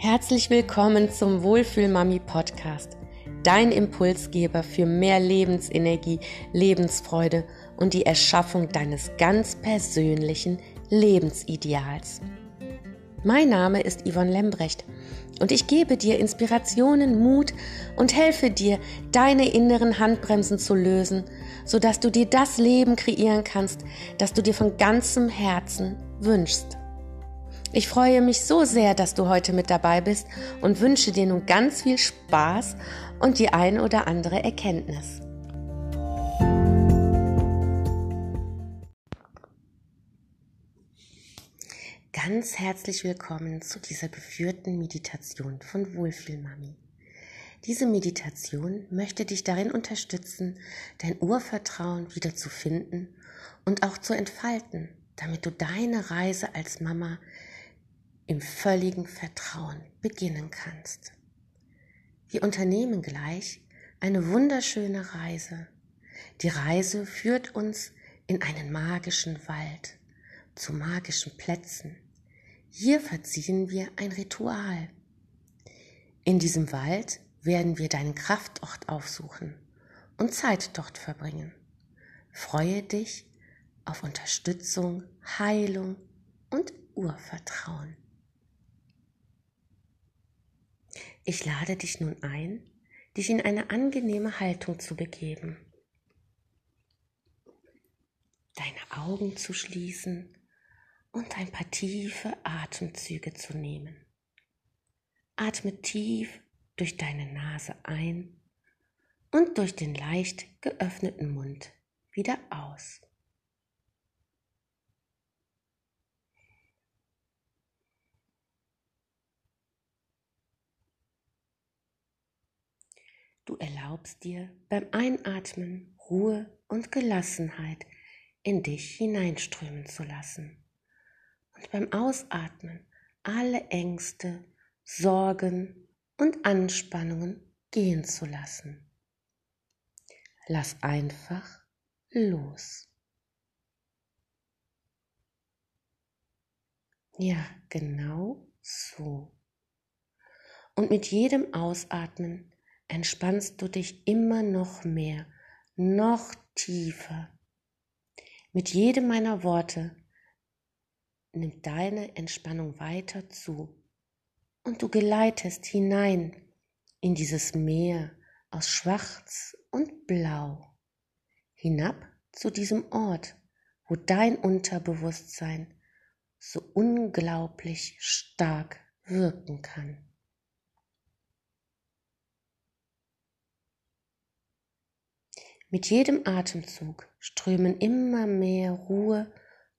Herzlich willkommen zum Wohlfühlmami Podcast, dein Impulsgeber für mehr Lebensenergie, Lebensfreude und die Erschaffung deines ganz persönlichen Lebensideals. Mein Name ist Yvonne Lembrecht und ich gebe dir Inspirationen, Mut und helfe dir, deine inneren Handbremsen zu lösen, sodass du dir das Leben kreieren kannst, das du dir von ganzem Herzen wünschst. Ich freue mich so sehr, dass du heute mit dabei bist und wünsche dir nun ganz viel Spaß und die ein oder andere Erkenntnis. Ganz herzlich willkommen zu dieser geführten Meditation von Wohlfühlmami. Diese Meditation möchte dich darin unterstützen, dein Urvertrauen wieder zu finden und auch zu entfalten, damit du deine Reise als Mama im völligen Vertrauen beginnen kannst. Wir unternehmen gleich eine wunderschöne Reise. Die Reise führt uns in einen magischen Wald, zu magischen Plätzen. Hier verziehen wir ein Ritual. In diesem Wald werden wir deinen Kraftort aufsuchen und Zeit dort verbringen. Freue dich auf Unterstützung, Heilung und Urvertrauen. Ich lade dich nun ein, dich in eine angenehme Haltung zu begeben, deine Augen zu schließen und ein paar tiefe Atemzüge zu nehmen. Atme tief durch deine Nase ein und durch den leicht geöffneten Mund wieder aus. Du erlaubst dir beim Einatmen Ruhe und Gelassenheit in dich hineinströmen zu lassen. Und beim Ausatmen alle Ängste, Sorgen und Anspannungen gehen zu lassen. Lass einfach los. Ja, genau so. Und mit jedem Ausatmen entspannst du dich immer noch mehr, noch tiefer. Mit jedem meiner Worte nimmt deine Entspannung weiter zu und du geleitest hinein in dieses Meer aus Schwarz und Blau, hinab zu diesem Ort, wo dein Unterbewusstsein so unglaublich stark wirken kann. Mit jedem Atemzug strömen immer mehr Ruhe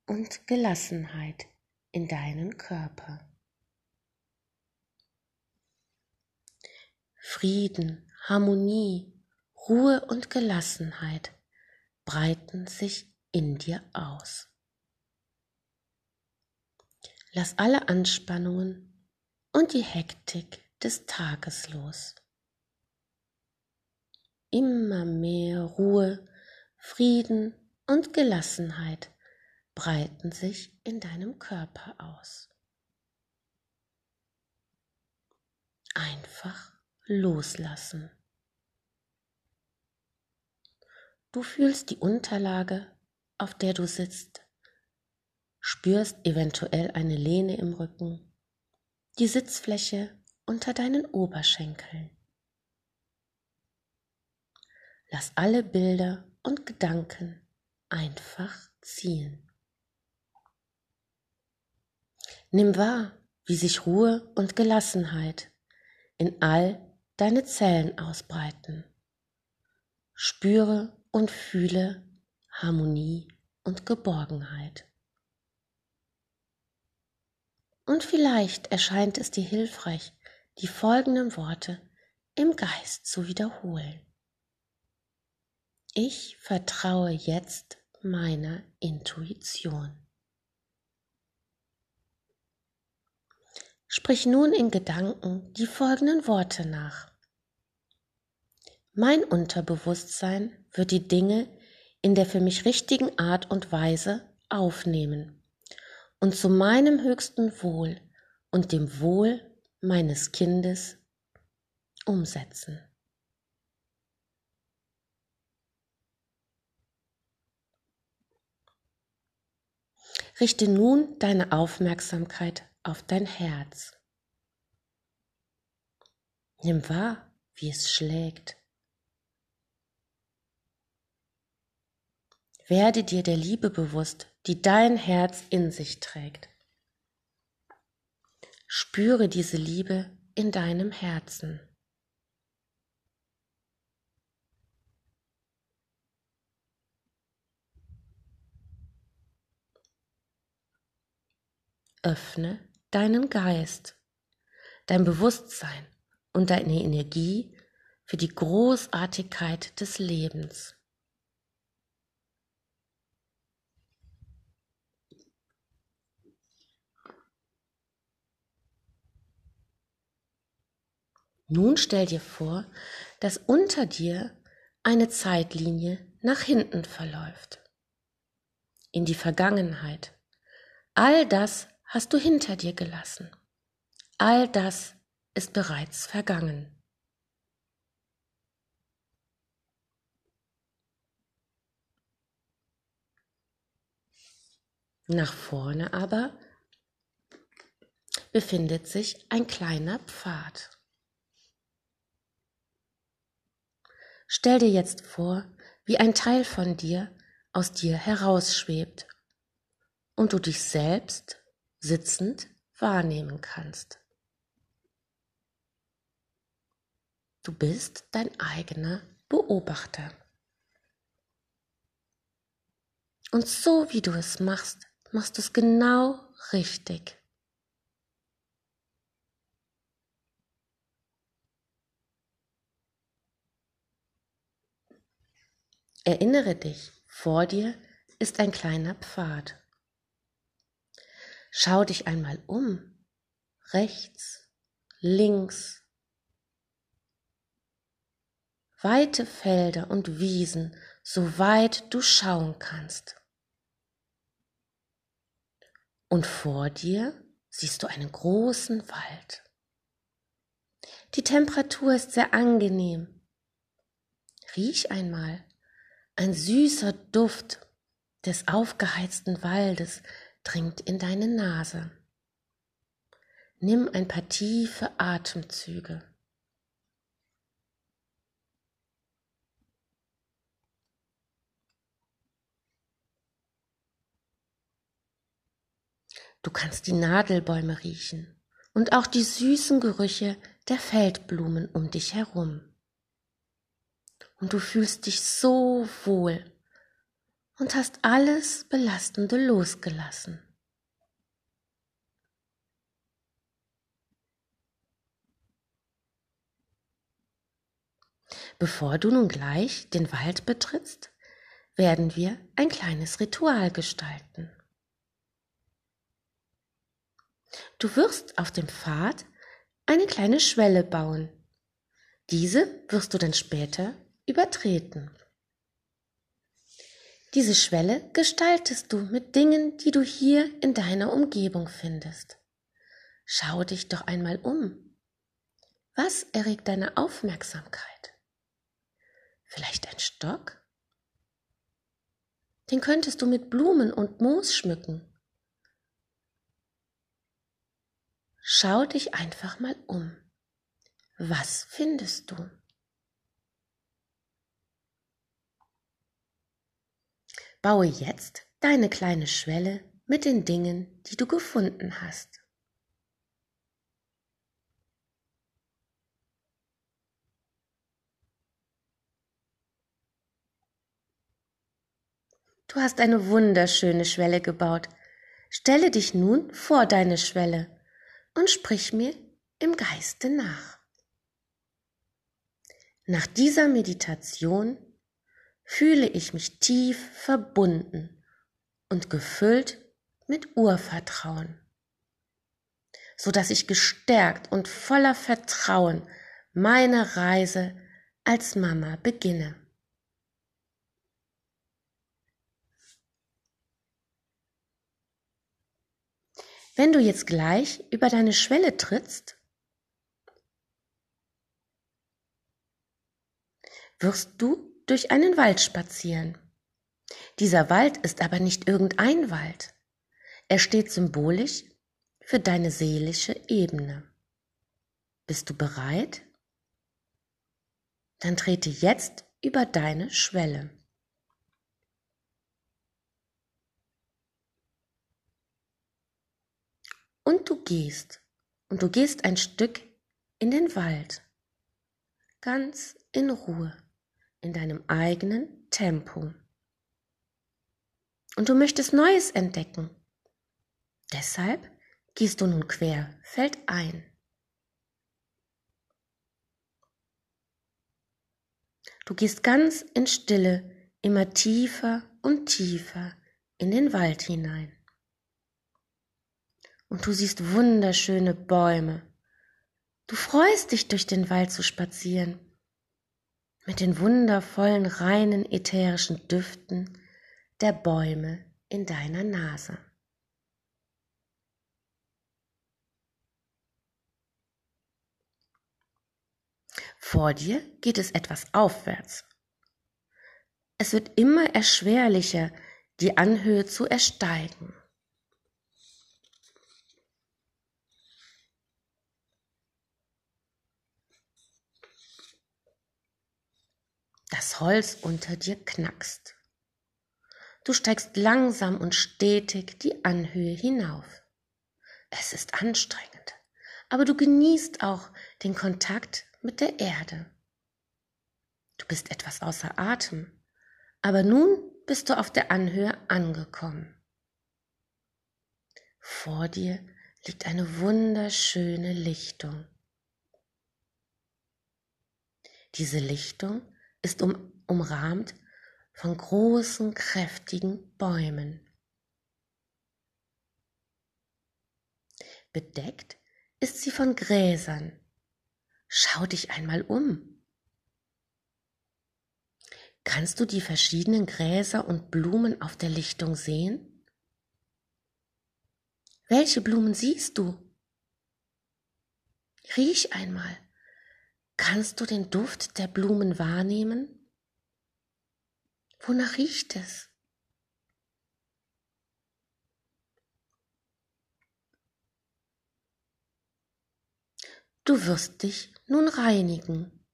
und Gelassenheit in deinen Körper. Frieden, Harmonie, Ruhe und Gelassenheit breiten sich in dir aus. Lass alle Anspannungen und die Hektik des Tages los. Immer mehr Ruhe, Frieden und Gelassenheit breiten sich in deinem Körper aus. Einfach loslassen. Du fühlst die Unterlage, auf der du sitzt, spürst eventuell eine Lehne im Rücken, die Sitzfläche unter deinen Oberschenkeln. Lass alle Bilder und Gedanken einfach ziehen. Nimm wahr, wie sich Ruhe und Gelassenheit in all deine Zellen ausbreiten. Spüre und fühle Harmonie und Geborgenheit. Und vielleicht erscheint es dir hilfreich, die folgenden Worte im Geist zu wiederholen. Ich vertraue jetzt meiner Intuition. Sprich nun in Gedanken die folgenden Worte nach. Mein Unterbewusstsein wird die Dinge in der für mich richtigen Art und Weise aufnehmen und zu meinem höchsten Wohl und dem Wohl meines Kindes umsetzen. Richte nun deine Aufmerksamkeit auf dein Herz. Nimm wahr, wie es schlägt. Werde dir der Liebe bewusst, die dein Herz in sich trägt. Spüre diese Liebe in deinem Herzen. Öffne deinen Geist, dein Bewusstsein und deine Energie für die Großartigkeit des Lebens. Nun stell dir vor, dass unter dir eine Zeitlinie nach hinten verläuft. In die Vergangenheit. All das hast du hinter dir gelassen. All das ist bereits vergangen. Nach vorne aber befindet sich ein kleiner Pfad. Stell dir jetzt vor, wie ein Teil von dir aus dir herausschwebt und du dich selbst sitzend wahrnehmen kannst. Du bist dein eigener Beobachter. Und so wie du es machst, machst du es genau richtig. Erinnere dich, vor dir ist ein kleiner Pfad. Schau dich einmal um, rechts, links. Weite Felder und Wiesen, so weit du schauen kannst. Und vor dir siehst du einen großen Wald. Die Temperatur ist sehr angenehm. Riech einmal. Ein süßer Duft des aufgeheizten Waldes dringt in deine Nase. Nimm ein paar tiefe Atemzüge. Du kannst die Nadelbäume riechen und auch die süßen Gerüche der Feldblumen um dich herum. Und du fühlst dich so wohl und hast alles Belastende losgelassen. Bevor du nun gleich den Wald betrittst, werden wir ein kleines Ritual gestalten. Du wirst auf dem Pfad eine kleine Schwelle bauen. Diese wirst du dann später übertreten. Diese Schwelle gestaltest du mit Dingen, die du hier in deiner Umgebung findest. Schau dich doch einmal um. Was erregt deine Aufmerksamkeit? Vielleicht ein Stock? Den könntest du mit Blumen und Moos schmücken. Schau dich einfach mal um. Was findest du? Baue jetzt deine kleine Schwelle mit den Dingen, die du gefunden hast. Du hast eine wunderschöne Schwelle gebaut. Stelle dich nun vor deine Schwelle und sprich mir im Geiste nach. Nach dieser Meditation fühle ich mich tief verbunden und gefüllt mit Urvertrauen, so dass ich gestärkt und voller Vertrauen meine Reise als Mama beginne. Wenn du jetzt gleich über deine Schwelle trittst, wirst du durch einen Wald spazieren. Dieser Wald ist aber nicht irgendein Wald. Er steht symbolisch für deine seelische Ebene. Bist du bereit? Dann trete jetzt über deine Schwelle. Und du gehst, und du gehst ein Stück in den Wald, ganz in Ruhe, in deinem eigenen Tempo. Und du möchtest Neues entdecken. Deshalb gehst du nun quer feldein. Du gehst ganz in Stille immer tiefer und tiefer in den Wald hinein. Und du siehst wunderschöne Bäume. Du freust dich durch den Wald zu spazieren. Mit den wundervollen, reinen, ätherischen Düften der Bäume in deiner Nase. Vor dir geht es etwas aufwärts. Es wird immer erschwerlicher, die Anhöhe zu ersteigen. Das Holz unter dir knackst. Du steigst langsam und stetig die Anhöhe hinauf. Es ist anstrengend, aber du genießt auch den Kontakt mit der Erde. Du bist etwas außer Atem, aber nun bist du auf der Anhöhe angekommen. Vor dir liegt eine wunderschöne Lichtung. Diese Lichtung ist um, umrahmt von großen, kräftigen Bäumen. Bedeckt ist sie von Gräsern, Schau dich einmal um. Kannst du die verschiedenen Gräser und Blumen auf der Lichtung sehen? Welche Blumen siehst du? Riech einmal. Kannst du den Duft der Blumen wahrnehmen? Wonach riecht es? Du wirst dich nun reinigen.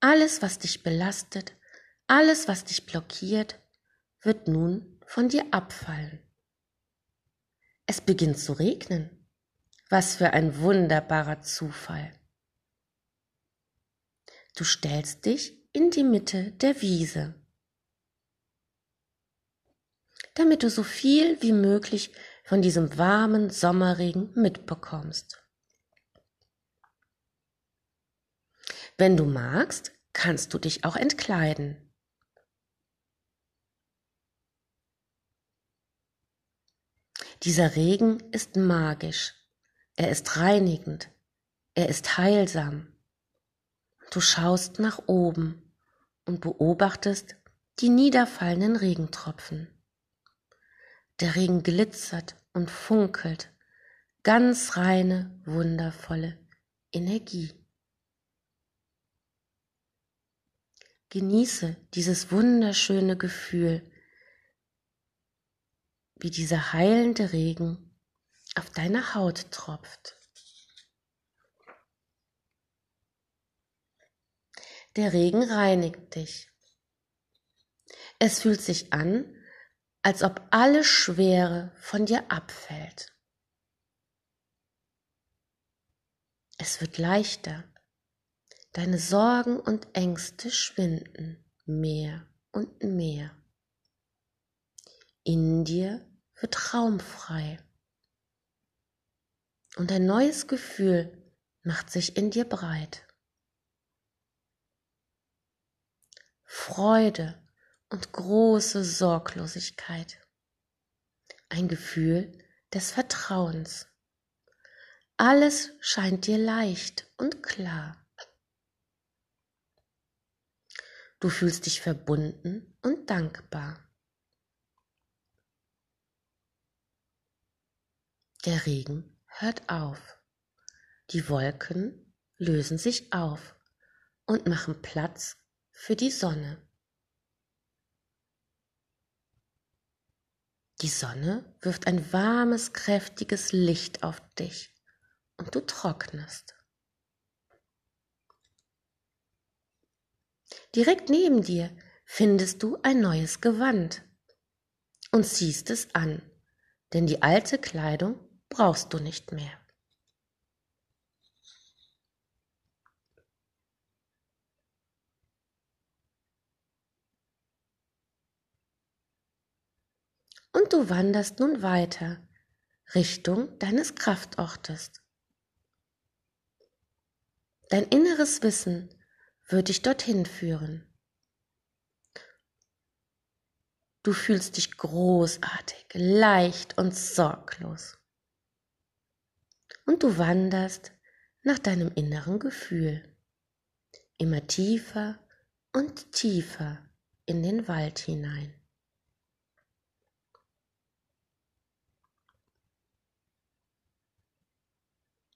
Alles, was dich belastet, alles, was dich blockiert, wird nun von dir abfallen. Es beginnt zu regnen. Was für ein wunderbarer Zufall. Du stellst dich in die Mitte der Wiese, damit du so viel wie möglich von diesem warmen Sommerregen mitbekommst. Wenn du magst, kannst du dich auch entkleiden. Dieser Regen ist magisch, er ist reinigend, er ist heilsam. Du schaust nach oben und beobachtest die niederfallenden Regentropfen. Der Regen glitzert und funkelt, ganz reine, wundervolle Energie. Genieße dieses wunderschöne Gefühl, wie dieser heilende Regen auf deine Haut tropft. Der Regen reinigt dich. Es fühlt sich an, als ob alle Schwere von dir abfällt. Es wird leichter. Deine Sorgen und Ängste schwinden mehr und mehr. In dir wird Raum frei. Und ein neues Gefühl macht sich in dir breit. Freude und große Sorglosigkeit. Ein Gefühl des Vertrauens. Alles scheint dir leicht und klar. Du fühlst dich verbunden und dankbar. Der Regen hört auf. Die Wolken lösen sich auf und machen Platz für die Sonne. Die Sonne wirft ein warmes, kräftiges Licht auf dich und du trocknest. Direkt neben dir findest du ein neues Gewand und ziehst es an, denn die alte Kleidung brauchst du nicht mehr. Und du wanderst nun weiter Richtung deines Kraftortes. Dein inneres Wissen wird dich dorthin führen. Du fühlst dich großartig, leicht und sorglos. Und du wanderst nach deinem inneren Gefühl, immer tiefer und tiefer in den Wald hinein.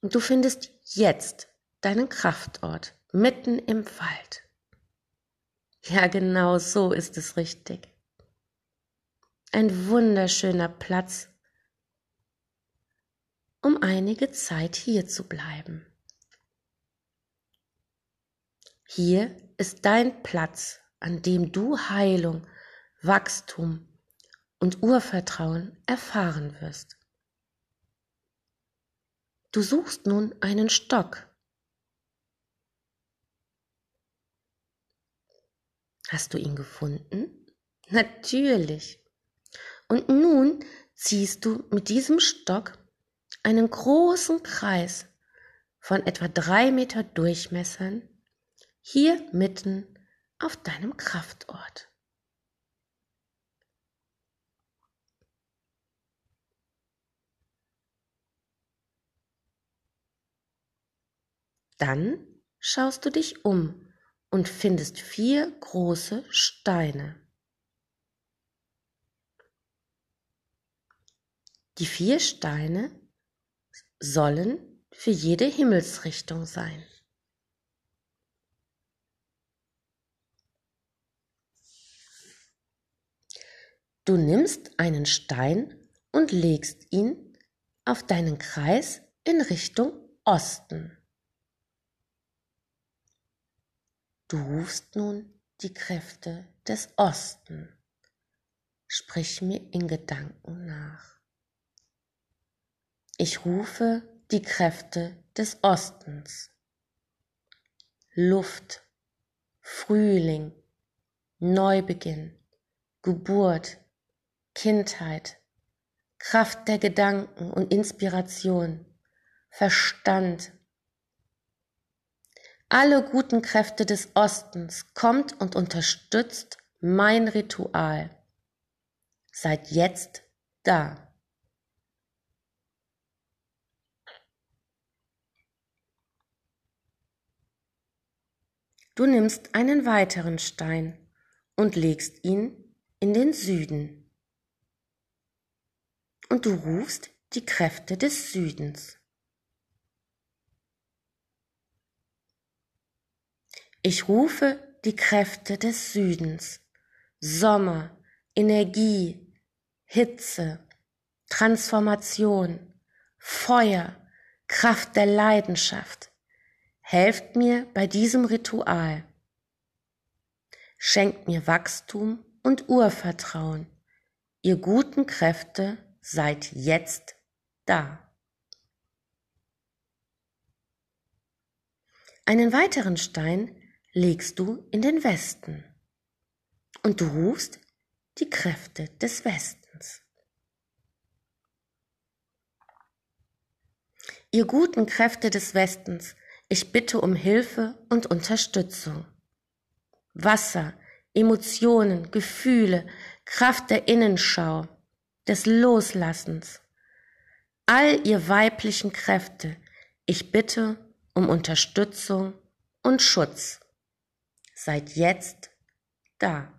Und du findest jetzt deinen Kraftort mitten im Wald. Ja, genau so ist es richtig. Ein wunderschöner Platz, um einige Zeit hier zu bleiben. Hier ist dein Platz, an dem du Heilung, Wachstum und Urvertrauen erfahren wirst. Du suchst nun einen Stock. Hast du ihn gefunden? Natürlich. Und nun ziehst du mit diesem Stock einen großen Kreis von etwa drei Meter Durchmessern hier mitten auf deinem Kraftort. Dann schaust du dich um und findest vier große Steine. Die vier Steine sollen für jede Himmelsrichtung sein. Du nimmst einen Stein und legst ihn auf deinen Kreis in Richtung Osten. Du rufst nun die Kräfte des Osten. Sprich mir in Gedanken nach. Ich rufe die Kräfte des Ostens. Luft, Frühling, Neubeginn, Geburt, Kindheit, Kraft der Gedanken und Inspiration, Verstand, alle guten Kräfte des Ostens kommt und unterstützt mein Ritual. Seid jetzt da. Du nimmst einen weiteren Stein und legst ihn in den Süden. Und du rufst die Kräfte des Südens. Ich rufe die Kräfte des Südens, Sommer, Energie, Hitze, Transformation, Feuer, Kraft der Leidenschaft. Helft mir bei diesem Ritual. Schenkt mir Wachstum und Urvertrauen. Ihr guten Kräfte seid jetzt da. Einen weiteren Stein legst du in den Westen und du rufst die Kräfte des Westens. Ihr guten Kräfte des Westens, ich bitte um Hilfe und Unterstützung. Wasser, Emotionen, Gefühle, Kraft der Innenschau, des Loslassens. All ihr weiblichen Kräfte, ich bitte um Unterstützung und Schutz Seid jetzt da.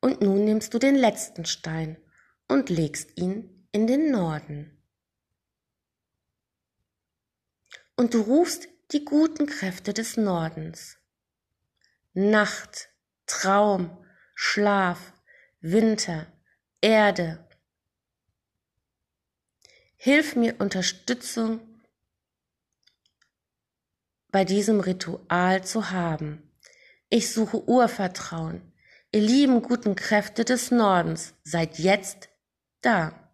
Und nun nimmst du den letzten Stein und legst ihn in den Norden. Und du rufst die guten Kräfte des Nordens. Nacht, Traum, Schlaf, Winter, Erde, Hilf mir Unterstützung bei diesem Ritual zu haben. Ich suche Urvertrauen. Ihr lieben guten Kräfte des Nordens, seid jetzt da.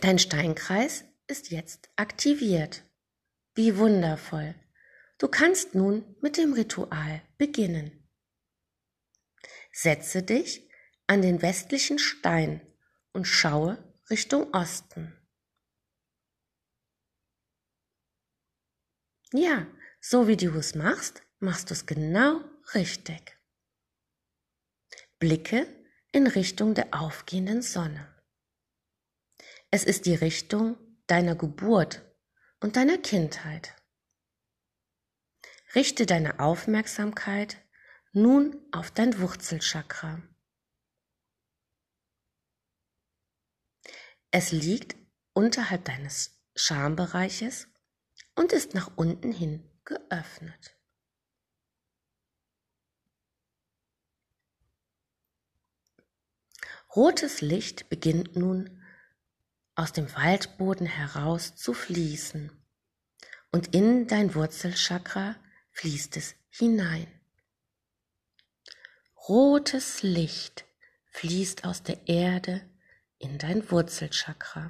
Dein Steinkreis ist jetzt aktiviert. Wie wundervoll. Du kannst nun mit dem Ritual beginnen. Setze dich an den westlichen Stein und schaue Richtung Osten. Ja, so wie du es machst, machst du es genau richtig. Blicke in Richtung der aufgehenden Sonne. Es ist die Richtung deiner Geburt und deiner Kindheit. Richte deine Aufmerksamkeit nun auf dein Wurzelchakra. Es liegt unterhalb deines Schambereiches und ist nach unten hin geöffnet. Rotes Licht beginnt nun aus dem Waldboden heraus zu fließen und in dein Wurzelchakra fließt es hinein. Rotes Licht fließt aus der Erde in dein Wurzelchakra.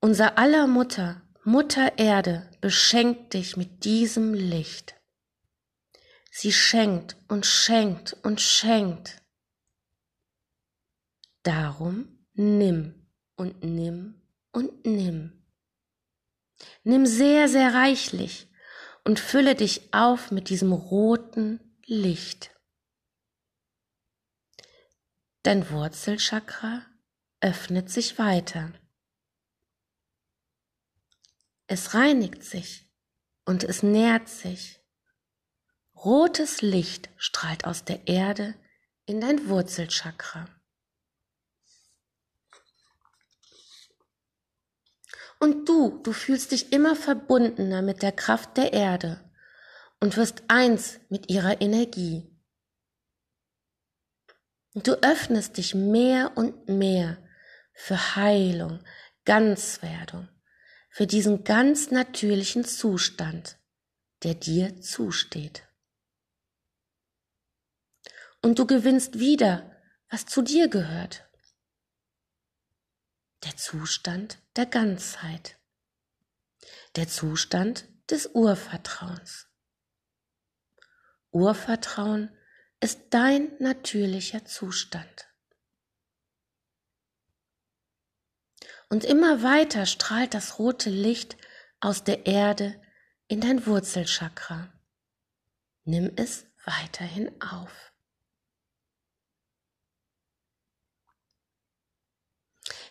Unser aller Mutter, Mutter Erde, beschenkt dich mit diesem Licht. Sie schenkt und schenkt und schenkt. Darum nimm und nimm und nimm. Nimm sehr, sehr reichlich und fülle dich auf mit diesem roten Licht. Dein Wurzelchakra öffnet sich weiter. Es reinigt sich und es nährt sich. Rotes Licht strahlt aus der Erde in dein Wurzelchakra. Und du, du fühlst dich immer verbundener mit der Kraft der Erde und wirst eins mit ihrer Energie. Und du öffnest dich mehr und mehr für Heilung, Ganzwerdung, für diesen ganz natürlichen Zustand, der dir zusteht. Und du gewinnst wieder, was zu dir gehört. Der Zustand der Ganzheit. Der Zustand des Urvertrauens. Urvertrauen ist dein natürlicher Zustand. Und immer weiter strahlt das rote Licht aus der Erde in dein Wurzelchakra. Nimm es weiterhin auf.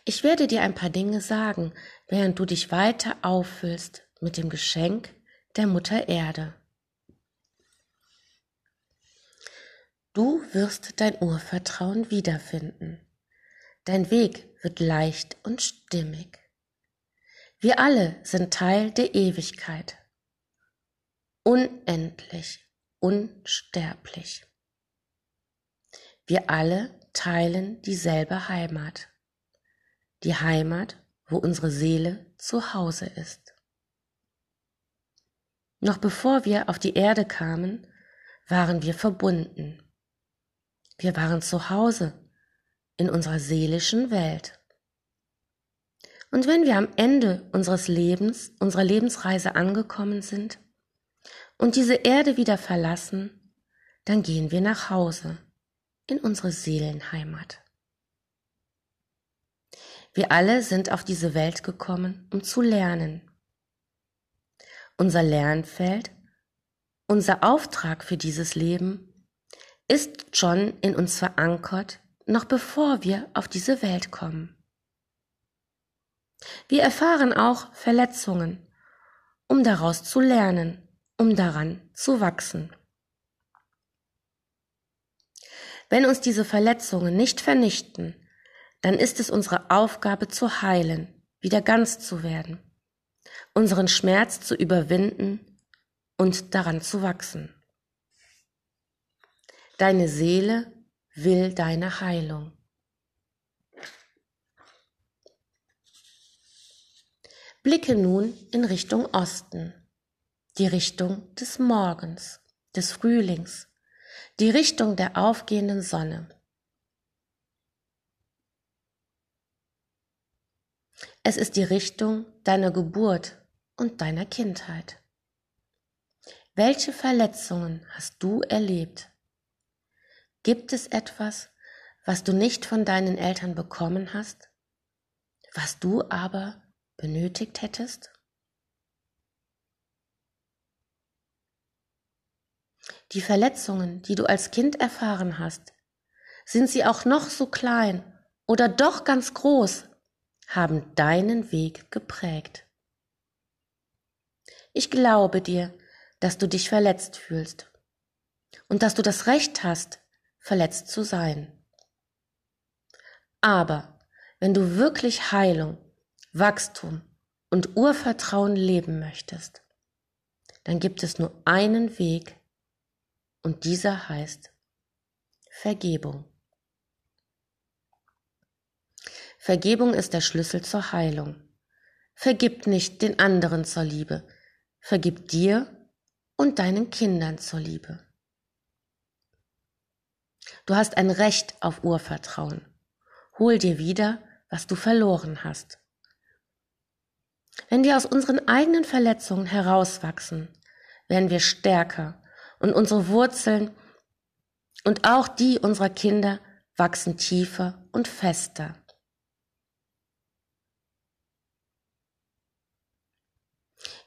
Ich werde dir ein paar Dinge sagen, während du dich weiter auffüllst mit dem Geschenk der Mutter Erde. Du wirst dein Urvertrauen wiederfinden. Dein Weg wird leicht und stimmig. Wir alle sind Teil der Ewigkeit. Unendlich, unsterblich. Wir alle teilen dieselbe Heimat. Die Heimat, wo unsere Seele zu Hause ist. Noch bevor wir auf die Erde kamen, waren wir verbunden. Wir waren zu Hause in unserer seelischen Welt. Und wenn wir am Ende unseres Lebens, unserer Lebensreise angekommen sind und diese Erde wieder verlassen, dann gehen wir nach Hause in unsere Seelenheimat. Wir alle sind auf diese Welt gekommen, um zu lernen. Unser Lernfeld, unser Auftrag für dieses Leben ist schon in uns verankert, noch bevor wir auf diese Welt kommen. Wir erfahren auch Verletzungen, um daraus zu lernen, um daran zu wachsen. Wenn uns diese Verletzungen nicht vernichten, dann ist es unsere Aufgabe zu heilen, wieder ganz zu werden, unseren Schmerz zu überwinden und daran zu wachsen. Deine Seele will deine Heilung. Blicke nun in Richtung Osten, die Richtung des Morgens, des Frühlings, die Richtung der aufgehenden Sonne. Es ist die Richtung deiner Geburt und deiner Kindheit. Welche Verletzungen hast du erlebt? Gibt es etwas, was du nicht von deinen Eltern bekommen hast, was du aber benötigt hättest? Die Verletzungen, die du als Kind erfahren hast, sind sie auch noch so klein oder doch ganz groß, haben deinen Weg geprägt. Ich glaube dir, dass du dich verletzt fühlst und dass du das Recht hast, verletzt zu sein. Aber wenn du wirklich Heilung Wachstum und Urvertrauen leben möchtest, dann gibt es nur einen Weg und dieser heißt Vergebung. Vergebung ist der Schlüssel zur Heilung. Vergib nicht den anderen zur Liebe, vergib dir und deinen Kindern zur Liebe. Du hast ein Recht auf Urvertrauen. Hol dir wieder, was du verloren hast. Wenn wir aus unseren eigenen Verletzungen herauswachsen, werden wir stärker und unsere Wurzeln und auch die unserer Kinder wachsen tiefer und fester.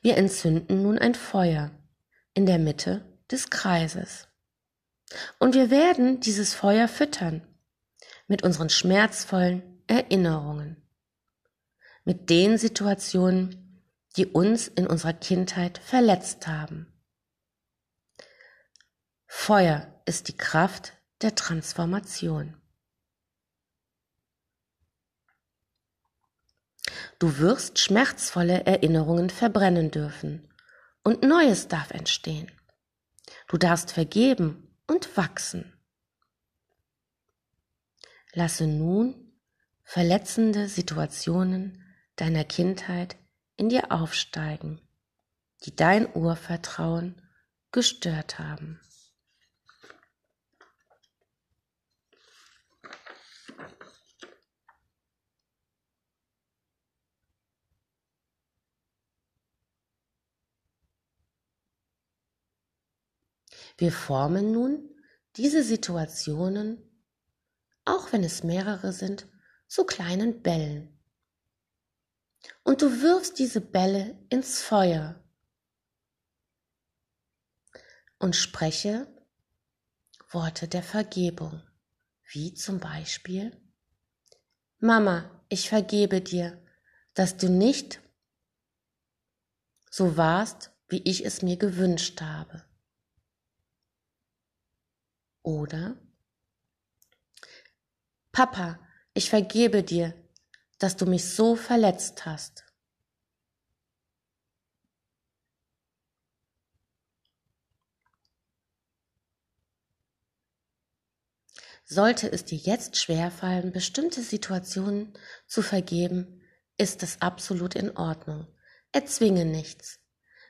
Wir entzünden nun ein Feuer in der Mitte des Kreises. Und wir werden dieses Feuer füttern mit unseren schmerzvollen Erinnerungen mit den Situationen, die uns in unserer Kindheit verletzt haben. Feuer ist die Kraft der Transformation. Du wirst schmerzvolle Erinnerungen verbrennen dürfen und Neues darf entstehen. Du darfst vergeben und wachsen. Lasse nun verletzende Situationen deiner Kindheit in dir aufsteigen, die dein Urvertrauen gestört haben. Wir formen nun diese Situationen, auch wenn es mehrere sind, zu kleinen Bällen, und du wirfst diese Bälle ins Feuer und spreche Worte der Vergebung, wie zum Beispiel Mama, ich vergebe dir, dass du nicht so warst, wie ich es mir gewünscht habe. Oder Papa, ich vergebe dir, dass du mich so verletzt hast. Sollte es dir jetzt schwerfallen, bestimmte Situationen zu vergeben, ist es absolut in Ordnung. Erzwinge nichts.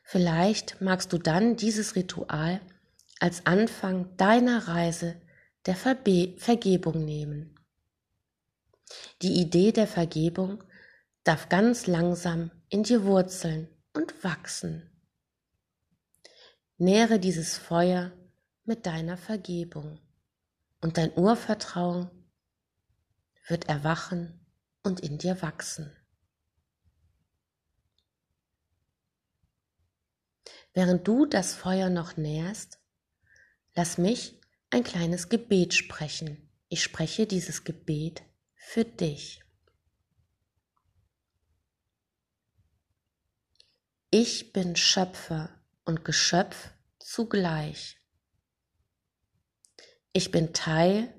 Vielleicht magst du dann dieses Ritual als Anfang deiner Reise der Verbe Vergebung nehmen. Die Idee der Vergebung darf ganz langsam in dir wurzeln und wachsen. Nähre dieses Feuer mit deiner Vergebung und dein Urvertrauen wird erwachen und in dir wachsen. Während du das Feuer noch nährst, lass mich ein kleines Gebet sprechen. Ich spreche dieses Gebet für dich. Ich bin Schöpfer und Geschöpf zugleich. Ich bin Teil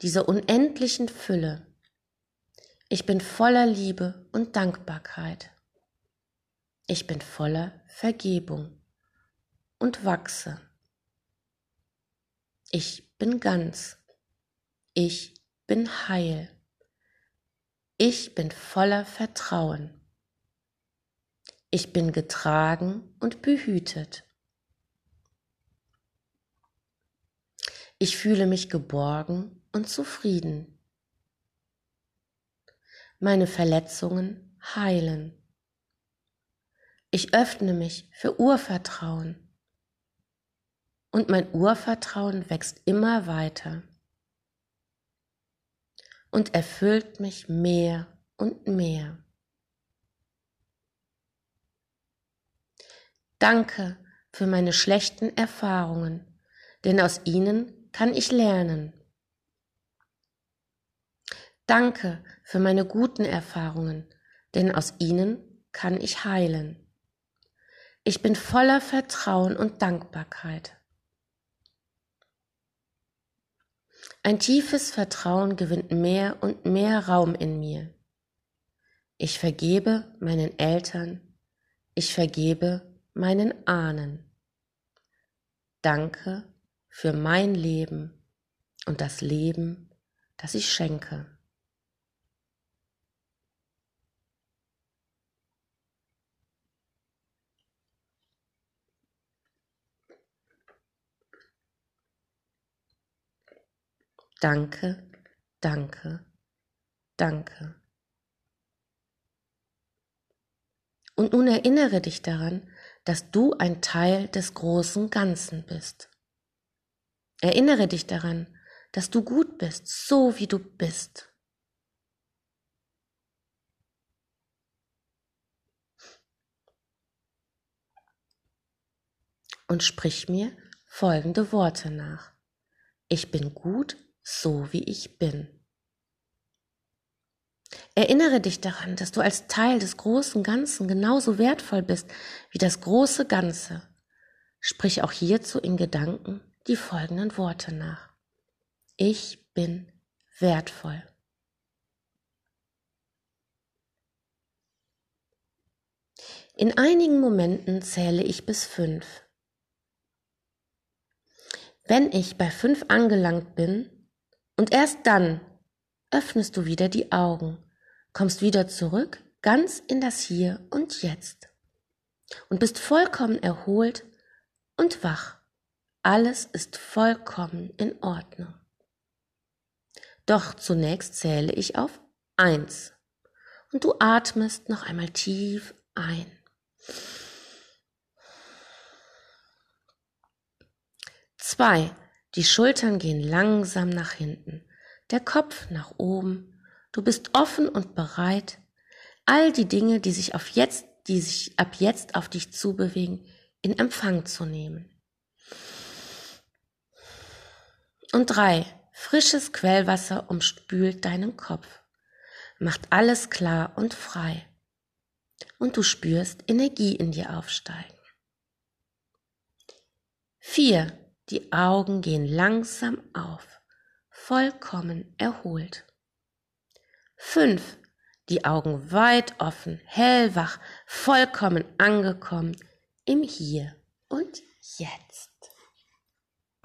dieser unendlichen Fülle. Ich bin voller Liebe und Dankbarkeit. Ich bin voller Vergebung und wachse. Ich bin ganz. Ich bin heil. Ich bin voller Vertrauen. Ich bin getragen und behütet. Ich fühle mich geborgen und zufrieden. Meine Verletzungen heilen. Ich öffne mich für Urvertrauen. Und mein Urvertrauen wächst immer weiter und erfüllt mich mehr und mehr. Danke für meine schlechten Erfahrungen, denn aus ihnen kann ich lernen. Danke für meine guten Erfahrungen, denn aus ihnen kann ich heilen. Ich bin voller Vertrauen und Dankbarkeit. Ein tiefes Vertrauen gewinnt mehr und mehr Raum in mir. Ich vergebe meinen Eltern, ich vergebe meinen Ahnen. Danke für mein Leben und das Leben, das ich schenke. Danke, danke, danke. Und nun erinnere dich daran, dass du ein Teil des großen Ganzen bist. Erinnere dich daran, dass du gut bist, so wie du bist. Und sprich mir folgende Worte nach. Ich bin gut, so wie ich bin. Erinnere dich daran, dass du als Teil des großen Ganzen genauso wertvoll bist wie das große Ganze. Sprich auch hierzu in Gedanken die folgenden Worte nach. Ich bin wertvoll. In einigen Momenten zähle ich bis fünf. Wenn ich bei fünf angelangt bin, und erst dann öffnest du wieder die Augen, kommst wieder zurück, ganz in das Hier und Jetzt und bist vollkommen erholt und wach. Alles ist vollkommen in Ordnung. Doch zunächst zähle ich auf eins und du atmest noch einmal tief ein. Zwei. Die Schultern gehen langsam nach hinten, der Kopf nach oben. Du bist offen und bereit, all die Dinge, die sich auf jetzt, die sich ab jetzt auf dich zubewegen, in Empfang zu nehmen. Und drei, frisches Quellwasser umspült deinen Kopf, macht alles klar und frei. Und du spürst Energie in dir aufsteigen. Vier, die Augen gehen langsam auf, vollkommen erholt. Fünf. Die Augen weit offen, hellwach, vollkommen angekommen im Hier und Jetzt.